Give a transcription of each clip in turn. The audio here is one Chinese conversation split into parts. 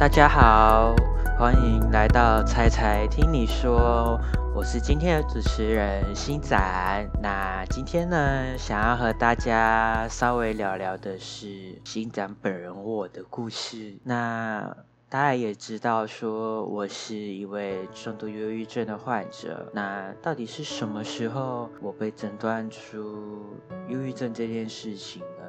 大家好，欢迎来到猜猜听你说，我是今天的主持人新展。那今天呢，想要和大家稍微聊聊的是新展本人我的故事。那大家也知道，说我是一位重度忧郁症的患者。那到底是什么时候我被诊断出忧郁症这件事情呢？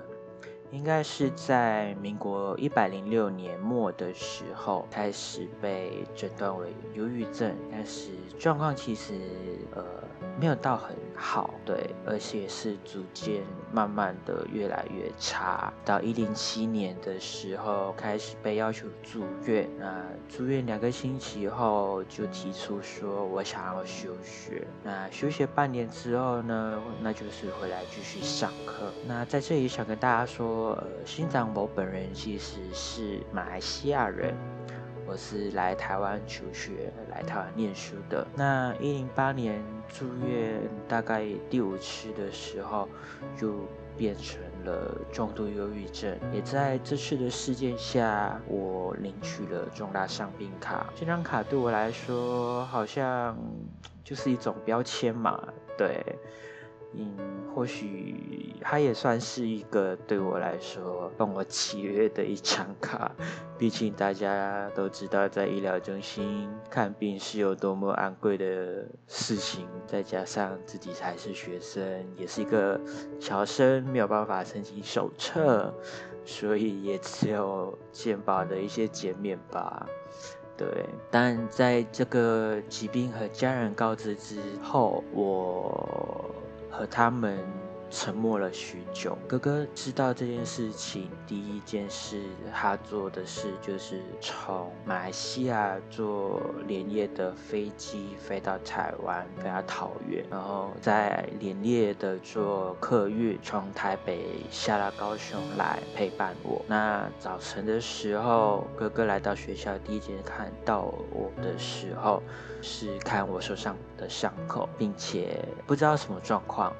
应该是在民国一百零六年末的时候开始被诊断为忧郁症，但是状况其实呃没有到很好，对，而且是逐渐慢慢的越来越差。到一零七年的时候开始被要求住院，那住院两个星期后就提出说我想要休学。那休学半年之后呢，那就是回来继续上课。那在这里想跟大家说。呃，新长博本人其实是马来西亚人，我是来台湾求学、来台湾念书的。那一零八年住院，大概第五次的时候，就变成了重度忧郁症。也在这次的事件下，我领取了重大伤病卡。这张卡对我来说，好像就是一种标签嘛，对。嗯，或许它也算是一个对我来说帮我契约的一张卡。毕竟大家都知道，在医疗中心看病是有多么昂贵的事情，再加上自己还是学生，也是一个侨生，没有办法申请手册，所以也只有健保的一些减免吧。对，但在这个疾病和家人告知之后，我。和他们沉默了许久。哥哥知道这件事情，第一件事他做的事就是从马来西亚坐连夜的飞机飞到台湾，飞到桃园，然后再连夜的坐客运从台北下到高雄来陪伴我。那早晨的时候，哥哥来到学校，第一件看到我的时候。是看我手上的伤口，并且不知道什么状况，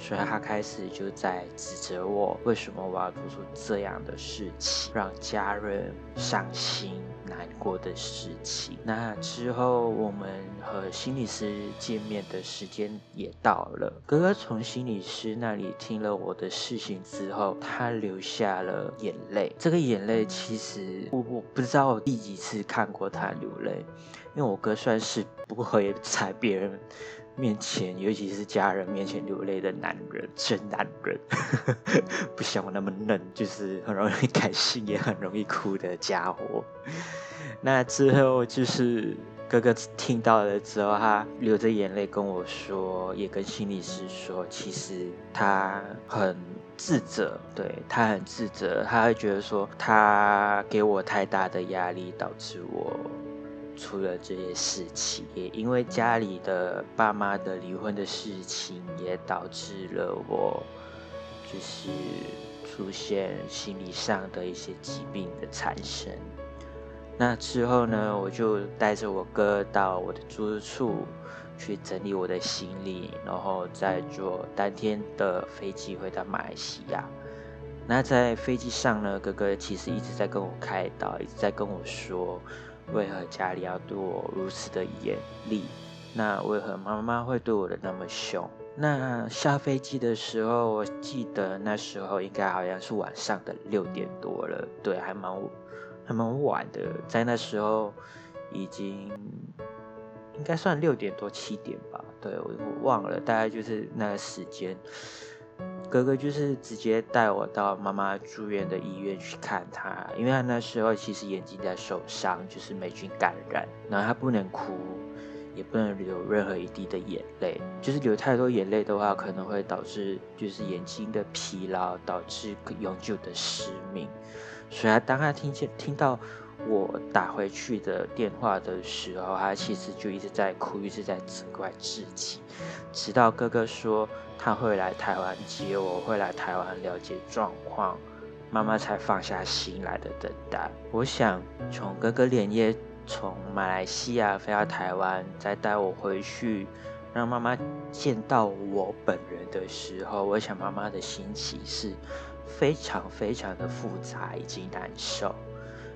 所以他开始就在指责我，为什么我要做出这样的事情，让家人伤心难过的事情。那之后，我们和心理师见面的时间也到了。哥哥从心理师那里听了我的事情之后，他流下了眼泪。这个眼泪其实我我不知道第几次看过他流泪。因为我哥算是不会踩别人面前，尤其是家人面前流泪的男人，真男人，不像我那么嫩，就是很容易开心也很容易哭的家伙。那之后就是哥哥听到了之后，他流着眼泪跟我说，也跟心理师说，其实他很自责，对他很自责，他会觉得说他给我太大的压力，导致我。出了这些事情，也因为家里的爸妈的离婚的事情，也导致了我就是出现心理上的一些疾病的产生。那之后呢，我就带着我哥到我的住处去整理我的行李，然后再坐当天的飞机回到马来西亚。那在飞机上呢，哥哥其实一直在跟我开导，一直在跟我说。为何家里要对我如此的严厉？那为何妈妈会对我的那么凶？那下飞机的时候，我记得那时候应该好像是晚上的六点多了，对，还蛮还蛮晚的，在那时候已经应该算六点多七点吧，对我忘了，大概就是那个时间。哥哥就是直接带我到妈妈住院的医院去看她，因为他那时候其实眼睛在受伤，就是霉菌感染，然后他不能哭，也不能流任何一滴的眼泪，就是流太多眼泪的话，可能会导致就是眼睛的疲劳，导致永久的失明。所以，当他听见听到我打回去的电话的时候，他其实就一直在哭，一直在责怪自己，直到哥哥说。他会来台湾接我，会来台湾了解状况，妈妈才放下心来的等待。我想从哥哥连夜从马来西亚飞到台湾，再带我回去，让妈妈见到我本人的时候，我想妈妈的心情是非常非常的复杂以及难受。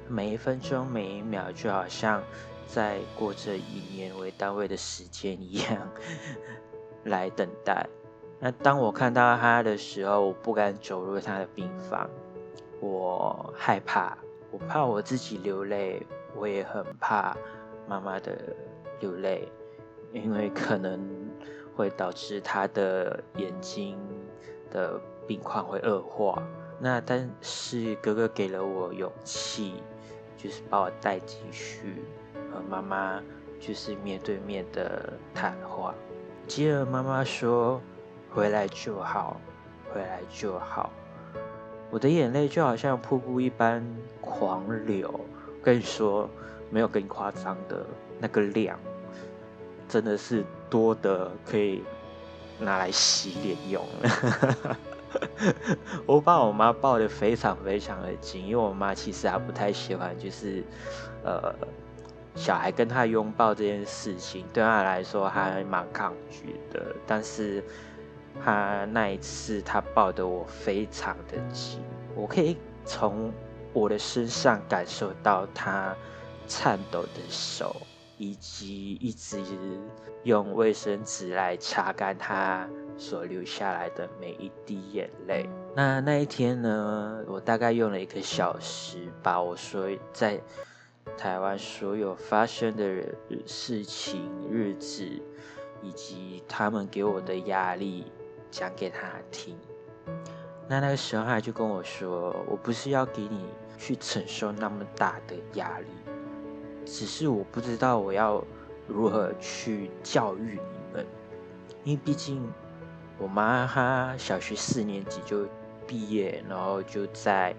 每一分钟每一秒就好像在过着以年为单位的时间一样 来等待。那当我看到他的时候，我不敢走入他的病房，我害怕，我怕我自己流泪，我也很怕妈妈的流泪，因为可能会导致他的眼睛的病况会恶化。那但是哥哥给了我勇气，就是把我带进去和妈妈就是面对面的谈话。接着妈妈说：“回来就好，回来就好。”我的眼泪就好像瀑布一般狂流。跟你说，没有更夸张的那个量，真的是多的可以拿来洗脸用。我把我妈抱得非常非常的紧，因为我妈其实她不太喜欢，就是呃小孩跟她拥抱这件事情，对她来说还蛮抗拒的。但是她那一次，她抱得我非常的紧，我可以从我的身上感受到她颤抖的手，以及一直用卫生纸来擦干她。所流下来的每一滴眼泪。那那一天呢，我大概用了一个小时，把我所在台湾所有发生的事情、日子，以及他们给我的压力讲给他听。那那个时候他就跟我说：“我不是要给你去承受那么大的压力，只是我不知道我要如何去教育你们，因为毕竟。”我妈她小学四年级就毕业，然后就在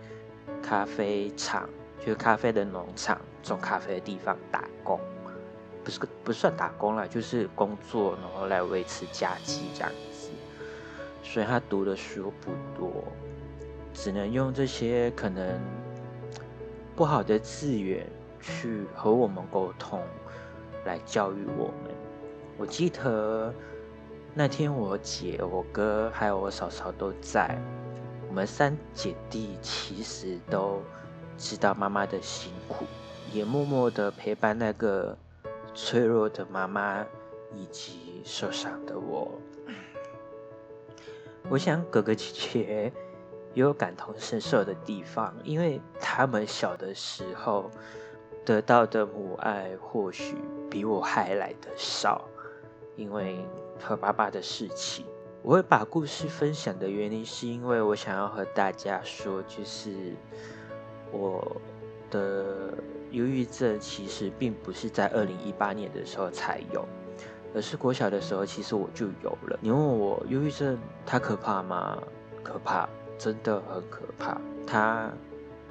咖啡厂，就是咖啡的农场种咖啡的地方打工，不是不算打工了，就是工作，然后来维持家计这样子。所以她读的书不多，只能用这些可能不好的资源去和我们沟通，来教育我们。我记得。那天我姐、我哥还有我嫂嫂都在，我们三姐弟其实都知道妈妈的辛苦，也默默的陪伴那个脆弱的妈妈以及受伤的我。我想哥哥姐姐也有感同身受的地方，因为他们小的时候得到的母爱或许比我还来的少，因为。和爸爸的事情，我会把故事分享的原因，是因为我想要和大家说，就是我的忧郁症其实并不是在二零一八年的时候才有，而是国小的时候，其实我就有了。你问我忧郁症它可怕吗？可怕，真的很可怕。它。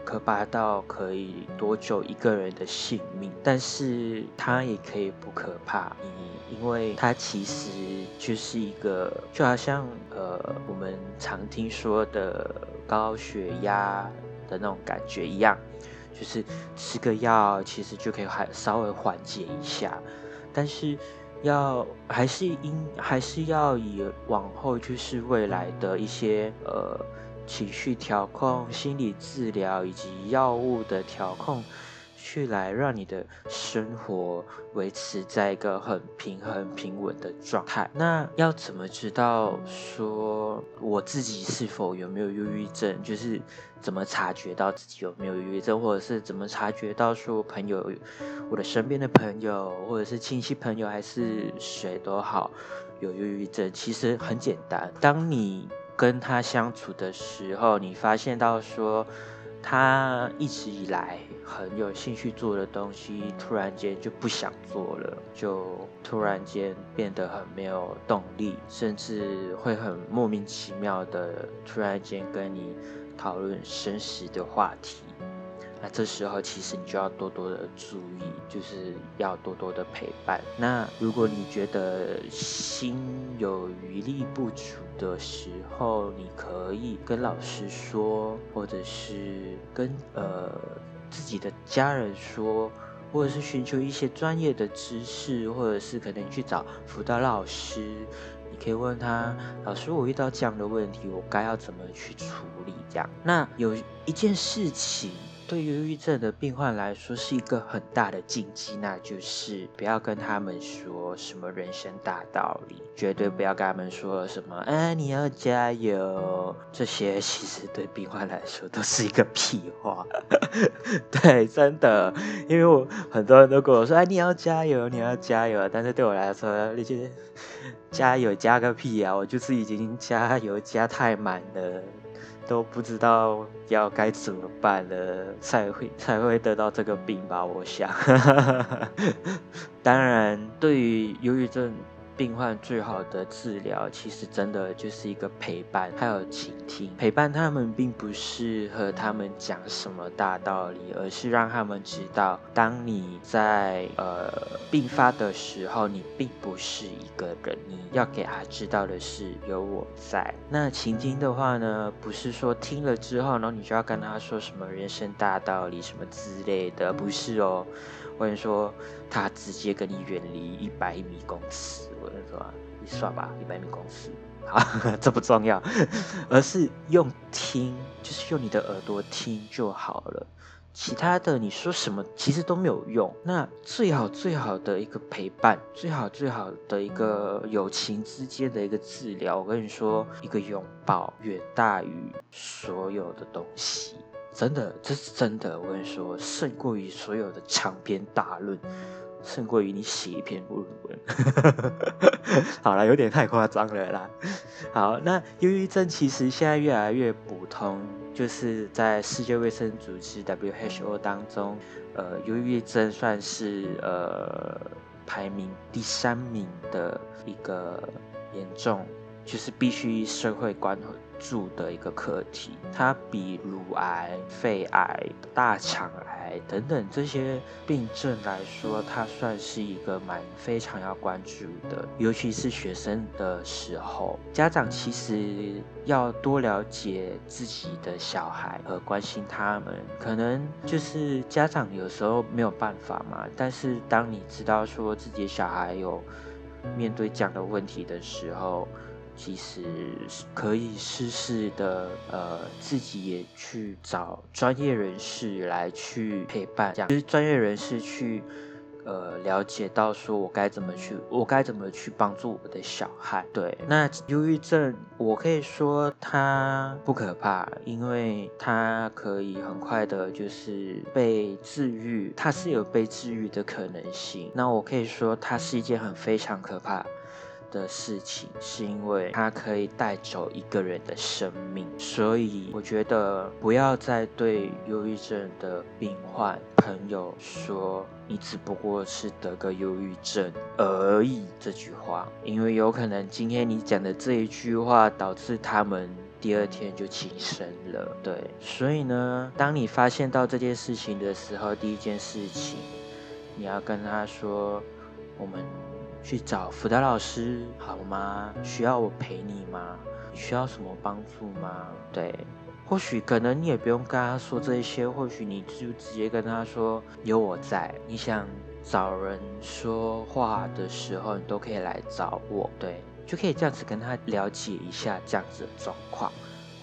可怕到可以夺走一个人的性命，但是它也可以不可怕，因因为它其实就是一个，就好像呃我们常听说的高血压的那种感觉一样，就是吃个药其实就可以还稍微缓解一下，但是要还是应还是要以往后就是未来的一些呃。情绪调控、心理治疗以及药物的调控，去来让你的生活维持在一个很平衡、平稳的状态。那要怎么知道说我自己是否有没有忧郁症？就是怎么察觉到自己有没有忧郁症，或者是怎么察觉到说朋友、我的身边的朋友，或者是亲戚朋友，还是谁都好有忧郁症？其实很简单，当你。跟他相处的时候，你发现到说，他一直以来很有兴趣做的东西，突然间就不想做了，就突然间变得很没有动力，甚至会很莫名其妙的突然间跟你讨论生死的话题。那这时候其实你就要多多的注意，就是要多多的陪伴。那如果你觉得心有余力不足的时候，你可以跟老师说，或者是跟呃自己的家人说，或者是寻求一些专业的知识，或者是可能去找辅导老师，你可以问他，老师，我遇到这样的问题，我该要怎么去处理？这样，那有一件事情。对忧郁症的病患来说是一个很大的禁忌，那就是不要跟他们说什么人生大道理，绝对不要跟他们说什么，哎，你要加油，这些其实对病患来说都是一个屁话。对，真的，因为我很多人都跟我说，哎，你要加油，你要加油，但是对我来说，那些 加油加个屁啊，我就是已经加油加太满了。都不知道要该怎么办了，才会 才会得到这个病吧？我想，当然，对于忧郁症。病患最好的治疗，其实真的就是一个陪伴，还有倾听。陪伴他们，并不是和他们讲什么大道理，而是让他们知道，当你在呃病发的时候，你并不是一个人。你要给他知道的是，有我在。那倾听的话呢，不是说听了之后，然后你就要跟他说什么人生大道理什么之类的，不是哦。或者说，他直接跟你远离一百米公尺，或者说你算吧，一百米公尺，好，这不重要，而是用听，就是用你的耳朵听就好了。其他的你说什么其实都没有用。那最好最好的一个陪伴，最好最好的一个友情之间的一个治疗，我跟你说，一个拥抱远大于所有的东西。真的，这是真的。我跟你说，胜过于所有的长篇大论，胜过于你写一篇论文。好了，有点太夸张了啦。好，那忧郁症其实现在越来越普通，就是在世界卫生组织 WHO 当中，呃，忧郁症算是呃排名第三名的一个严重，就是必须社会关注。的一个课题，它比乳癌、肺癌、大肠癌等等这些病症来说，它算是一个蛮非常要关注的。尤其是学生的时候，家长其实要多了解自己的小孩和关心他们。可能就是家长有时候没有办法嘛，但是当你知道说自己小孩有面对这样的问题的时候，其实可以试试的，呃，自己也去找专业人士来去陪伴，这样就是专业人士去，呃，了解到说我该怎么去，我该怎么去帮助我的小孩。对，那忧郁症，我可以说它不可怕，因为它可以很快的，就是被治愈，它是有被治愈的可能性。那我可以说，它是一件很非常可怕。的事情是因为它可以带走一个人的生命，所以我觉得不要再对忧郁症的病患朋友说你只不过是得个忧郁症而已这句话，因为有可能今天你讲的这一句话导致他们第二天就轻生了。对，所以呢，当你发现到这件事情的时候，第一件事情你要跟他说，我们。去找辅导老师好吗？需要我陪你吗？你需要什么帮助吗？对，或许可能你也不用跟他说这些，或许你就直接跟他说有我在。你想找人说话的时候，你都可以来找我，对，就可以这样子跟他了解一下这样子的状况。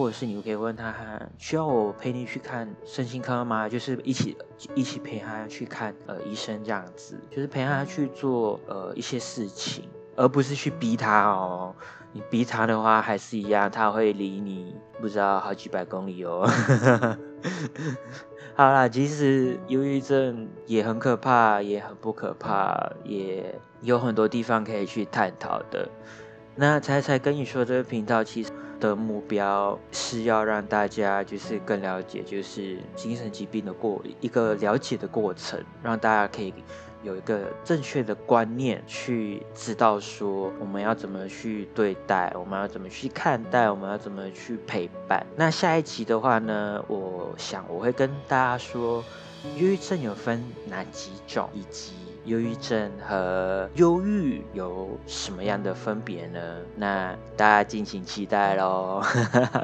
或者是你可以问他，需要我陪你去看身心科吗？就是一起一起陪他去看呃医生这样子，就是陪他去做呃一些事情，而不是去逼他哦。你逼他的话还是一样，他会离你不知道好几百公里哦。好啦，其实忧郁症也很可怕，也很不可怕，也有很多地方可以去探讨的。那才才跟你说这个频道其实。的目标是要让大家就是更了解，就是精神疾病的过一个了解的过程，让大家可以有一个正确的观念，去知道说我们要怎么去对待，我们要怎么去看待，我们要怎么去陪伴。那下一集的话呢，我想我会跟大家说，忧郁症有分哪几种，以及。忧郁症和忧郁有什么样的分别呢？那大家敬请期待喽。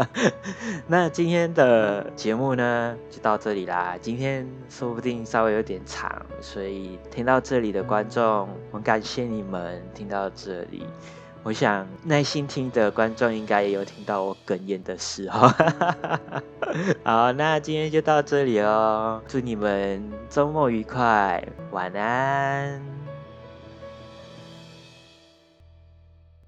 那今天的节目呢，就到这里啦。今天说不定稍微有点长，所以听到这里的观众，很感谢你们听到这里。我想耐心听的观众应该也有听到我哽咽的时候。好，那今天就到这里哦，祝你们周末愉快，晚安。